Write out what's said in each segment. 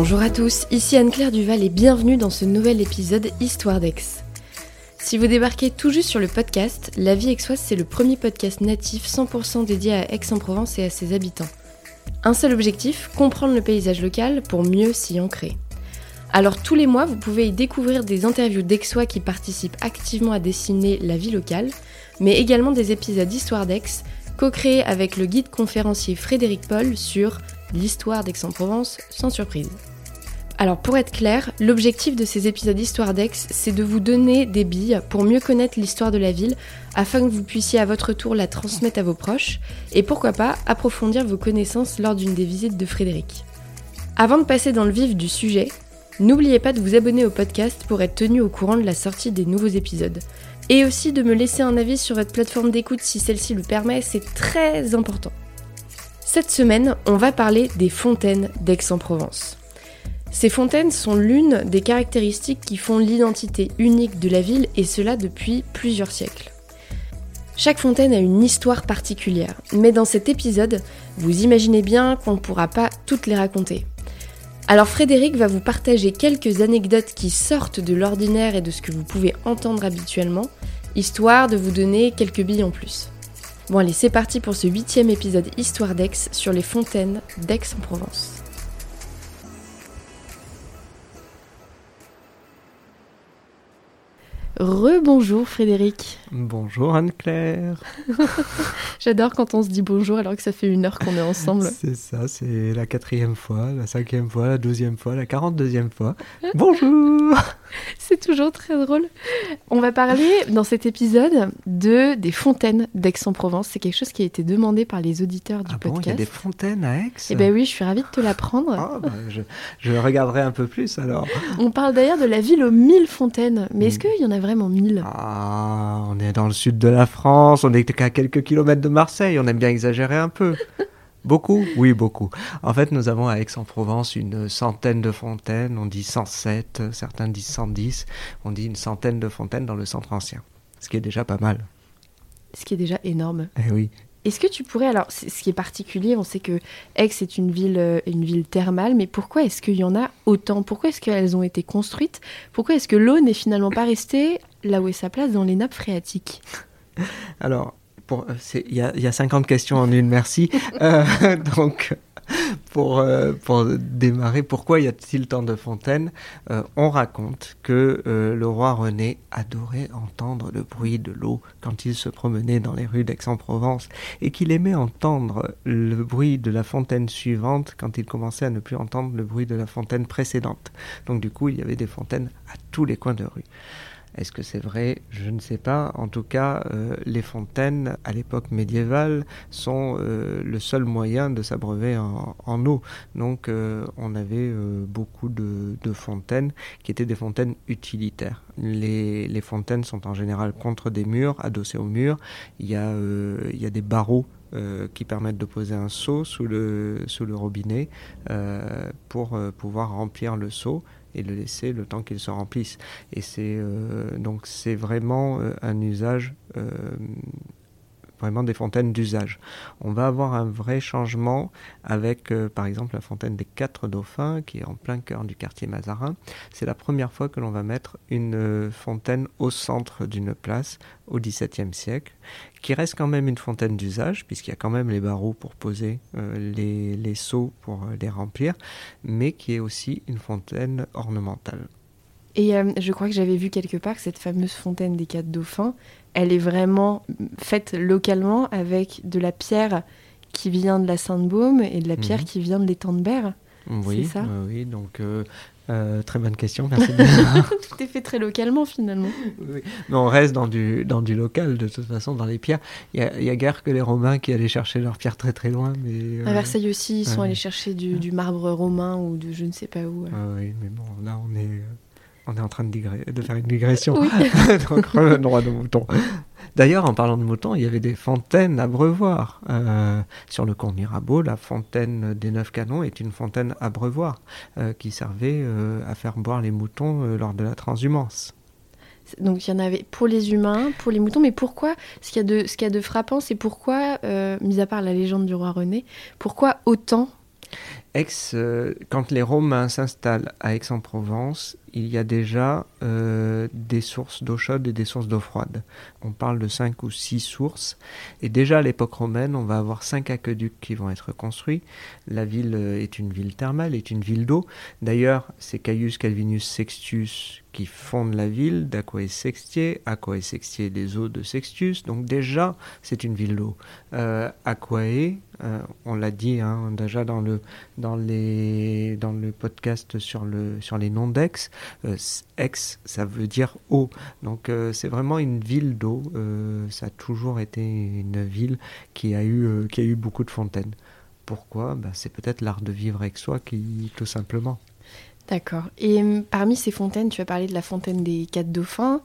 Bonjour à tous, ici Anne-Claire Duval et bienvenue dans ce nouvel épisode Histoire d'Aix. Si vous débarquez tout juste sur le podcast, La vie aixoise c'est le premier podcast natif 100% dédié à Aix-en-Provence et à ses habitants. Un seul objectif, comprendre le paysage local pour mieux s'y ancrer. Alors tous les mois, vous pouvez y découvrir des interviews d'Aixois qui participent activement à dessiner la vie locale, mais également des épisodes d'Histoire d'Aix, co-créés avec le guide conférencier Frédéric Paul sur l'histoire d'Aix-en-Provence sans surprise. Alors pour être clair, l'objectif de ces épisodes d'Histoire d'Aix, c'est de vous donner des billes pour mieux connaître l'histoire de la ville, afin que vous puissiez à votre tour la transmettre à vos proches, et pourquoi pas approfondir vos connaissances lors d'une des visites de Frédéric. Avant de passer dans le vif du sujet, n'oubliez pas de vous abonner au podcast pour être tenu au courant de la sortie des nouveaux épisodes. Et aussi de me laisser un avis sur votre plateforme d'écoute si celle-ci le permet, c'est très important. Cette semaine, on va parler des fontaines d'Aix-en-Provence. Ces fontaines sont l'une des caractéristiques qui font l'identité unique de la ville et cela depuis plusieurs siècles. Chaque fontaine a une histoire particulière, mais dans cet épisode, vous imaginez bien qu'on ne pourra pas toutes les raconter. Alors Frédéric va vous partager quelques anecdotes qui sortent de l'ordinaire et de ce que vous pouvez entendre habituellement, histoire de vous donner quelques billes en plus. Bon allez, c'est parti pour ce huitième épisode Histoire d'Aix sur les fontaines d'Aix-en-Provence. Rebonjour Frédéric. Bonjour Anne-Claire. J'adore quand on se dit bonjour alors que ça fait une heure qu'on est ensemble. C'est ça, c'est la quatrième fois, la cinquième fois, la douzième fois, la quarante-deuxième fois. Bonjour C'est toujours très drôle. On va parler dans cet épisode de des fontaines d'Aix-en-Provence. C'est quelque chose qui a été demandé par les auditeurs du ah podcast. Bon, il y a des fontaines à Aix? Eh bien oui, je suis ravie de te l'apprendre. Bah, je, je, regarderai un peu plus alors. On parle d'ailleurs de la ville aux mille fontaines. Mais est-ce qu'il y en a vraiment mille Ah, on est dans le sud de la France, on est qu'à quelques kilomètres de Marseille, on aime bien exagérer un peu. Beaucoup Oui, beaucoup. En fait, nous avons à Aix-en-Provence une centaine de fontaines, on dit 107, certains disent 110, on dit une centaine de fontaines dans le centre ancien, ce qui est déjà pas mal. Ce qui est déjà énorme. Eh oui. Est-ce que tu pourrais, alors ce qui est particulier, on sait que Aix est une ville, une ville thermale, mais pourquoi est-ce qu'il y en a autant? Pourquoi est-ce qu'elles ont été construites? Pourquoi est-ce que l'eau n'est finalement pas restée là où est sa place dans les nappes phréatiques? Alors, il y a, y a 50 questions en une, merci. euh, donc, pour, euh, pour démarrer, pourquoi y a-t-il tant de fontaines euh, On raconte que euh, le roi René adorait entendre le bruit de l'eau quand il se promenait dans les rues d'Aix-en-Provence et qu'il aimait entendre le bruit de la fontaine suivante quand il commençait à ne plus entendre le bruit de la fontaine précédente. Donc du coup, il y avait des fontaines à tous les coins de rue. Est-ce que c'est vrai? Je ne sais pas. En tout cas, euh, les fontaines, à l'époque médiévale, sont euh, le seul moyen de s'abreuver en, eau. Donc, euh, on avait beaucoup de, fontaines qui étaient des fontaines utilitaires. Les, fontaines sont en général contre des murs, adossées aux murs. Il y a, des barreaux qui permettent de poser un seau sous le, robinet pour pouvoir remplir le seau et le laisser le temps qu'il se remplisse. Et c'est donc c'est vraiment un usage vraiment des fontaines d'usage. On va avoir un vrai changement avec, euh, par exemple, la fontaine des Quatre Dauphins, qui est en plein cœur du quartier Mazarin. C'est la première fois que l'on va mettre une euh, fontaine au centre d'une place au XVIIe siècle, qui reste quand même une fontaine d'usage, puisqu'il y a quand même les barreaux pour poser euh, les, seaux pour les remplir, mais qui est aussi une fontaine ornementale. Et euh, je crois que j'avais vu quelque part que cette fameuse fontaine des quatre dauphins, elle est vraiment faite localement avec de la pierre qui vient de la Sainte-Baume et de la pierre mmh. qui vient de l'étang de Berre. Oui, ça euh, oui, donc euh, euh, très bonne question, merci. tu t'es fait très localement finalement. Oui. Mais on reste dans du, dans du local de toute façon, dans les pierres. Il y, y, a guère que les Romains qui allaient chercher leurs pierres très très loin. Mais, à Versailles aussi, ils sont allés chercher du, du, marbre romain ou de je ne sais pas où. Ah oui, mais bon, là on est on est en train de, de faire une digression. Oui. Donc, à nos moutons. D'ailleurs, en parlant de moutons, il y avait des fontaines à brevoir. Euh, sur le pont Mirabeau, la fontaine des Neuf Canons est une fontaine à brevoir euh, qui servait euh, à faire boire les moutons lors de la transhumance. Donc il y en avait pour les humains, pour les moutons, mais pourquoi Ce qu'il y a de, ce qu'il y a de frappant, c'est pourquoi, mis à part la légende du roi René, pourquoi autant Aix, euh, quand les Romains s'installent à Aix-en-Provence, il y a déjà euh, des sources d'eau chaude et des sources d'eau froide. On parle de cinq ou six sources. Et déjà à l'époque romaine, on va avoir cinq aqueducs qui vont être construits. La ville euh, est une ville thermale, est une ville d'eau. D'ailleurs, c'est Caius Calvinus Sextius qui fonde la ville d'Aquae Sextiae. Aquae Sextiae, des eaux de Sextius. Donc déjà, c'est une ville d'eau. Euh, Aquae, euh, on l'a dit hein, déjà dans le, dans, les, dans le podcast sur, le, sur les noms d'Aix. Euh, ça veut dire eau. Donc euh, c'est vraiment une ville d'eau. Ça a toujours été une ville qui a eu, qui a eu beaucoup de fontaines. Pourquoi? Ben, C'est peut-être l'art de vivre avec soi qui, tout simplement. D'accord. Et parmi ces fontaines, tu as parlé de la fontaine des quatre dauphins.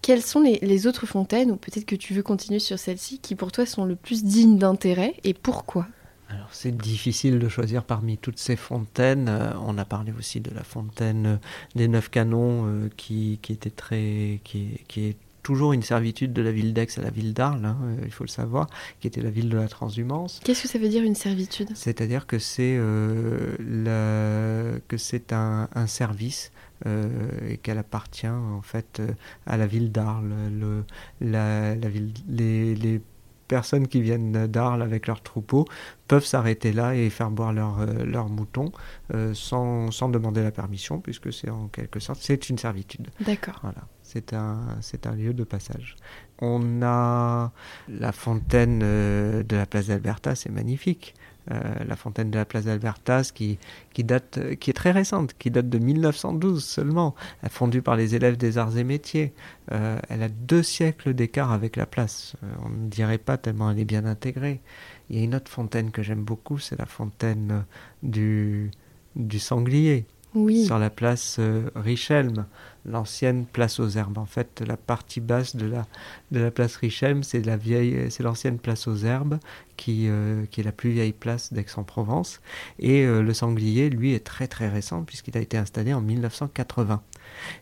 Quelles sont les, autres fontaines, ou peut-être que tu veux continuer sur celles-ci, qui pour toi sont le plus dignes d'intérêt et pourquoi? Alors c'est difficile de choisir parmi toutes ces fontaines. Euh, on a parlé aussi de la fontaine euh, des neuf canons euh, qui, qui, était très, qui, qui, est toujours une servitude de la ville d'Aix à la ville d'Arles, hein, il faut le savoir, qui était la ville de la transhumance. Qu'est-ce que ça veut dire une servitude? C'est-à-dire que c'est euh, que c'est un, un service euh, et qu'elle appartient en fait à la ville d'Arles. Le, la, la ville, les, les personnes qui viennent d'Arles avec leurs troupeaux peuvent s'arrêter là et faire boire leurs leur moutons euh, sans, sans, demander la permission, puisque c'est en quelque sorte, c'est une servitude. D'accord. Voilà. C'est un, c'est un lieu de passage. On a la fontaine euh, de la place d'Alberta, c'est magnifique. Euh, la fontaine de la place d'Albertas qui, qui, date, qui est très récente, qui date de 1912 seulement, fondue par les élèves des arts et métiers. Euh, elle a deux siècles d'écart avec la place. Euh, on ne dirait pas tellement elle est bien intégrée. Il y a une autre fontaine que j'aime beaucoup, c'est la fontaine du, du sanglier. Oui. Sur la place euh, Richelme, l'ancienne place aux herbes. En fait, la partie basse de la, de la place Richelme, c'est la vieille, c'est l'ancienne place aux herbes qui, euh, qui est la plus vieille place d'Aix-en-Provence. Et euh, le sanglier, lui, est très très récent puisqu'il a été installé en 1980.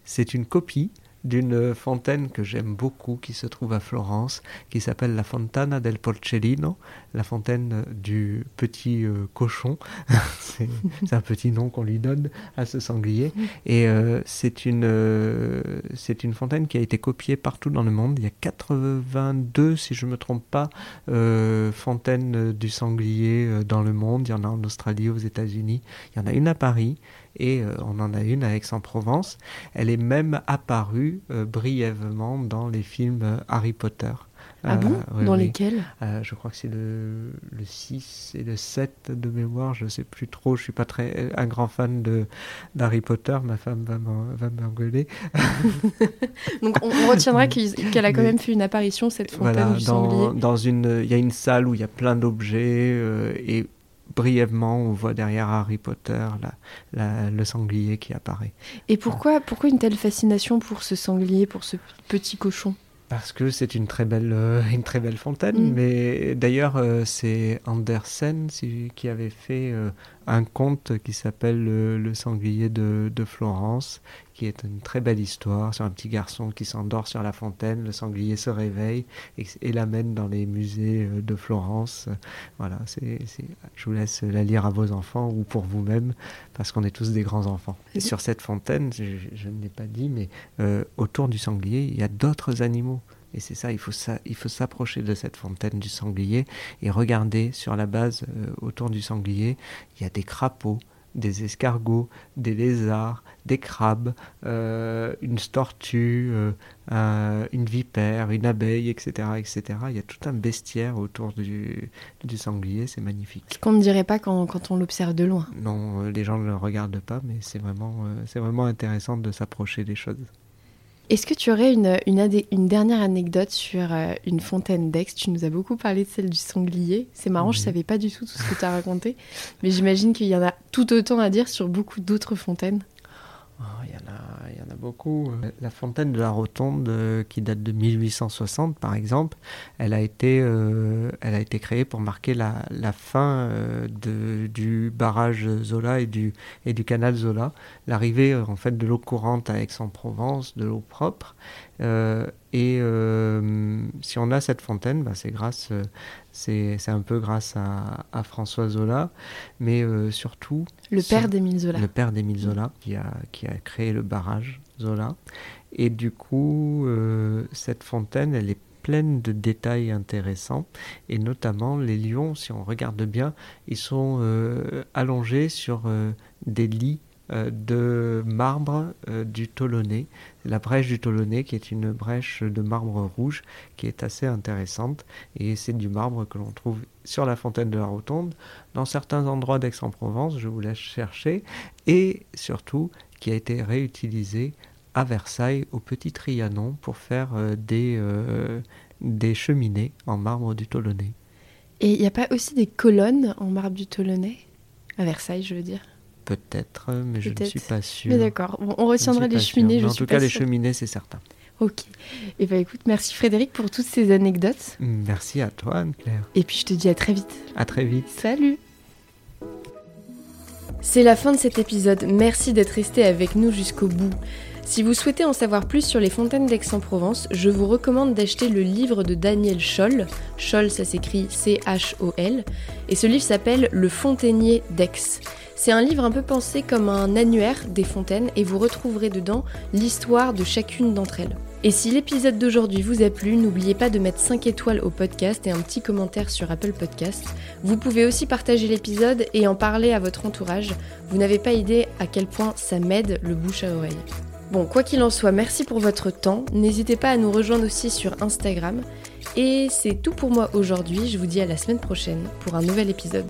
C'est une copie d'une fontaine que j'aime beaucoup qui se trouve à Florence, qui s'appelle la Fontana del Porcellino, la fontaine du petit euh, cochon. c'est un petit nom qu'on lui donne à ce sanglier. Et euh, c'est une, euh, c'est une fontaine qui a été copiée partout dans le monde. Il y a 82, si je ne me trompe pas, fontaines du sanglier dans le monde. Il y en a en Australie, aux États-Unis. Il y en a une à Paris et euh, on en a une à Aix-en-Provence. Elle est même apparue euh, brièvement dans les films euh, Harry Potter. Ah bon oui, Dans oui. lesquels? Euh, je crois que c'est le, le 6 et le 7 de mémoire, je sais plus trop, je suis pas très un grand fan d'Harry Potter, ma femme va m'en- va m'engueuler. Donc on, on retiendra qu'elle a quand Mais- même fait une apparition, cette fontaine Voilà, du dans, sanglier. dans une il y a une salle où il y a plein d'objets euh, et brièvement on voit derrière Harry Potter la, la- le sanglier qui apparaît. Et pourquoi, pourquoi une telle fascination pour ce sanglier, pour ce petit cochon? Parce que c'est une très belle, euh, une très belle fontaine. Mm. Mais d'ailleurs, euh, c'est Andersen qui avait fait euh, un conte qui s'appelle le, sanglier de, Florence, qui est une très belle histoire sur un petit garçon qui s'endort sur la fontaine. Le sanglier se réveille et, l'amène dans les musées euh, de Florence. Voilà, je vous laisse la lire à vos enfants ou pour vous-même, parce qu'on est tous des grands enfants. Et sur cette fontaine, je, je ne l'ai pas dit, mais euh, autour du sanglier, il y a d'autres animaux. Et c'est ça, il faut, ça, il faut s'approcher de cette fontaine du sanglier et regarder sur la base euh, autour du sanglier, il y a des crapauds, des escargots, des lézards, des crabes, euh, une tortue, euh, un- une vipère, une abeille, etc., etc. Il y a tout un bestiaire autour du, du sanglier, c'est magnifique. Ce qu'on ne dirait pas quand, quand on l'observe de loin. Non, les gens ne le regardent pas, mais c'est vraiment, euh, c'est vraiment intéressant de s'approcher des choses. Est-ce que tu aurais une, une, dernière anecdote sur euh, une fontaine d'Aix Tu nous as beaucoup parlé de celle du sanglier. C'est marrant, je Mhm. savais pas du tout tout ce que tu as raconté. Mais j'imagine qu'il y en a tout autant à dire sur beaucoup d'autres fontaines. Oh, il y en a Euh, La fontaine de la Rotonde, euh, qui date de 1860 par exemple, elle a été, euh, elle a été créée pour marquer la, fin du barrage Zola et du, et du canal Zola, l'arrivée en fait de l'eau courante à Aix-en-Provence, de l'eau propre. Et si on a cette fontaine, bah, c'est grâce, c'est un peu grâce à, François Zola, mais surtout le père d'Émile Zola. Le père d'Émile Zola qui a, qui a créé le barrage Zola. Et du coup, cette fontaine, elle est pleine de détails intéressants et notamment les lions, si on regarde bien, ils sont euh, allongés sur euh, des lits euh, de marbre du Tolonais, la brèche du Tolonais qui est une brèche de marbre rouge qui est assez intéressante. Et c'est du marbre que l'on trouve sur la fontaine de la Rotonde, dans certains endroits d'Aix-en-Provence, je vous laisse chercher, et surtout qui a été réutilisé à Versailles, au Petit Trianon, pour faire euh, des, euh, des cheminées en marbre du Tolonais. Et il n'y a pas aussi des colonnes en marbre du Tolonais À Versailles, je veux dire Peut-être, mais je ne suis pas sûr. Mais d'accord, on retiendra les cheminées. en tout cas, les cheminées, c'est certain. Ok. Et eh bien écoute, merci Frédéric pour toutes ces anecdotes. Merci à toi, Anne-Claire. Et puis je te dis à très vite. À très vite. Salut. C'est la fin de cet épisode. Merci d'être resté avec nous jusqu'au bout. Si vous souhaitez en savoir plus sur les fontaines d'Aix-en-Provence, je vous recommande d'acheter le livre de Daniel Scholl. Scholl, ça s'écrit C-H-O-L. Et ce livre s'appelle Le Fontainier d'Aix. C'est un livre un peu pensé comme un annuaire des fontaines et vous retrouverez dedans l'histoire de chacune d'entre elles. Et si l'épisode d'aujourd'hui vous a plu, n'oubliez pas de mettre 5 étoiles au podcast et un petit commentaire sur Apple Podcast. Vous pouvez aussi partager l'épisode et en parler à votre entourage. Vous n'avez pas idée à quel point ça m'aide le bouche à oreille. Bon, quoi qu'il en soit, merci pour votre temps. N'hésitez pas à nous rejoindre aussi sur Instagram. Et c'est tout pour moi aujourd'hui. Je vous dis à la semaine prochaine pour un nouvel épisode.